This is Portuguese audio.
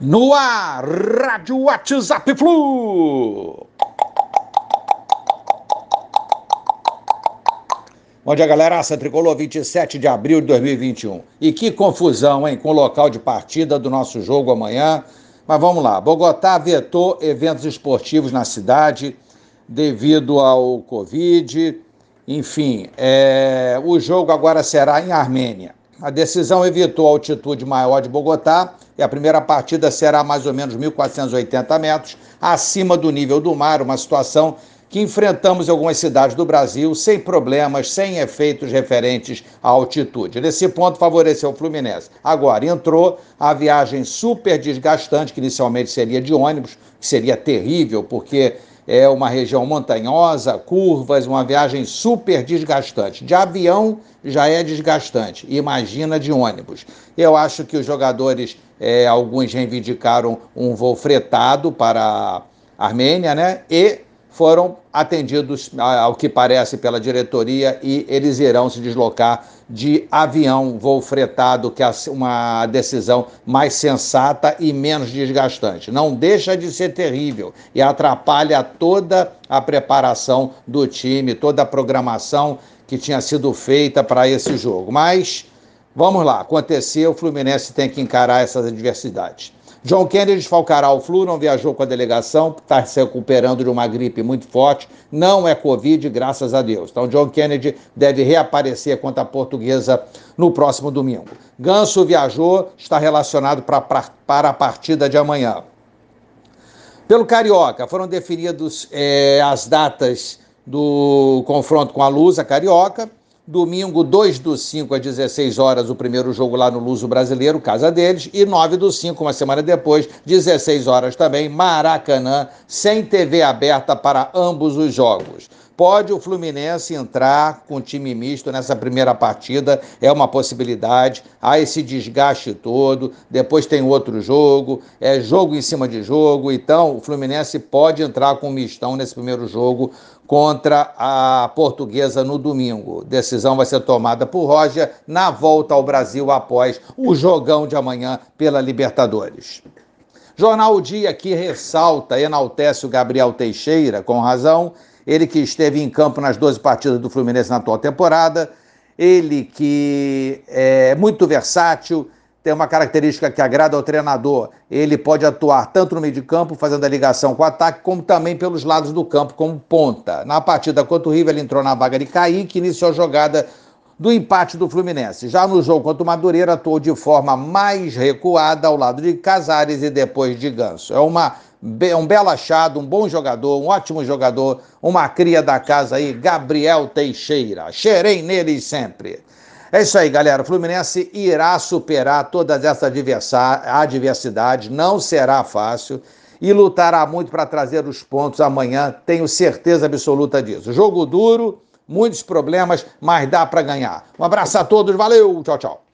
No ar, Rádio WhatsApp Flu. Bom dia, galera. Aça Tricolor, 27 de abril de 2021. E que confusão, hein, com o local de partida do nosso jogo amanhã. Mas vamos lá. Bogotá vetou eventos esportivos na cidade devido ao Covid. Enfim, é... o jogo agora será em Armênia. A decisão evitou a altitude maior de Bogotá e a primeira partida será mais ou menos 1.480 metros acima do nível do mar, uma situação que enfrentamos em algumas cidades do Brasil sem problemas, sem efeitos referentes à altitude. Nesse ponto, favoreceu o Fluminense. Agora, entrou a viagem super desgastante, que inicialmente seria de ônibus, que seria terrível, porque é uma região montanhosa, curvas, uma viagem super desgastante. De avião já é desgastante, imagina de ônibus. Eu acho que os jogadores, é, alguns reivindicaram um voo fretado para a Armênia, né? E foram atendidos, ao que parece, pela diretoria e eles irão se deslocar de avião, voo fretado, que é uma decisão mais sensata e menos desgastante. Não deixa de ser terrível e atrapalha toda a preparação do time, toda a programação que tinha sido feita para esse jogo. Mas vamos lá, aconteceu, o Fluminense tem que encarar essas adversidades. John Kennedy desfalcará o Flu, não viajou com a delegação, está se recuperando de uma gripe muito forte, não é Covid, graças a Deus. Então, John Kennedy deve reaparecer contra a portuguesa no próximo domingo. Ganso viajou, está relacionado pra, pra, para a partida de amanhã. Pelo Carioca, foram definidas é, as datas do confronto com a Lusa Carioca. Domingo, 2 do 5 às 16 horas, o primeiro jogo lá no Luso Brasileiro, casa deles. E 9 do 5, uma semana depois, 16 horas também, Maracanã, sem TV aberta para ambos os jogos. Pode o Fluminense entrar com time misto nessa primeira partida, é uma possibilidade. Há esse desgaste todo, depois tem outro jogo, é jogo em cima de jogo. Então, o Fluminense pode entrar com mistão nesse primeiro jogo contra a Portuguesa no domingo. Decisão vai ser tomada por Roger na volta ao Brasil após o jogão de amanhã pela Libertadores. Jornal O Dia que ressalta, enaltece o Gabriel Teixeira, com razão, ele que esteve em campo nas 12 partidas do Fluminense na atual temporada, ele que é muito versátil, tem uma característica que agrada ao treinador. Ele pode atuar tanto no meio de campo, fazendo a ligação com o ataque, como também pelos lados do campo, como ponta. Na partida contra o River, ele entrou na vaga de Kaique, iniciou a jogada do empate do Fluminense. Já no jogo contra o Madureira, atuou de forma mais recuada ao lado de Casares e depois de Ganso. É uma um belo achado, um bom jogador, um ótimo jogador, uma cria da casa aí, Gabriel Teixeira. Cheirei nele sempre. É isso aí, galera. O Fluminense irá superar todas essas adversidades, não será fácil e lutará muito para trazer os pontos amanhã, tenho certeza absoluta disso. Jogo duro, muitos problemas, mas dá para ganhar. Um abraço a todos, valeu, tchau, tchau.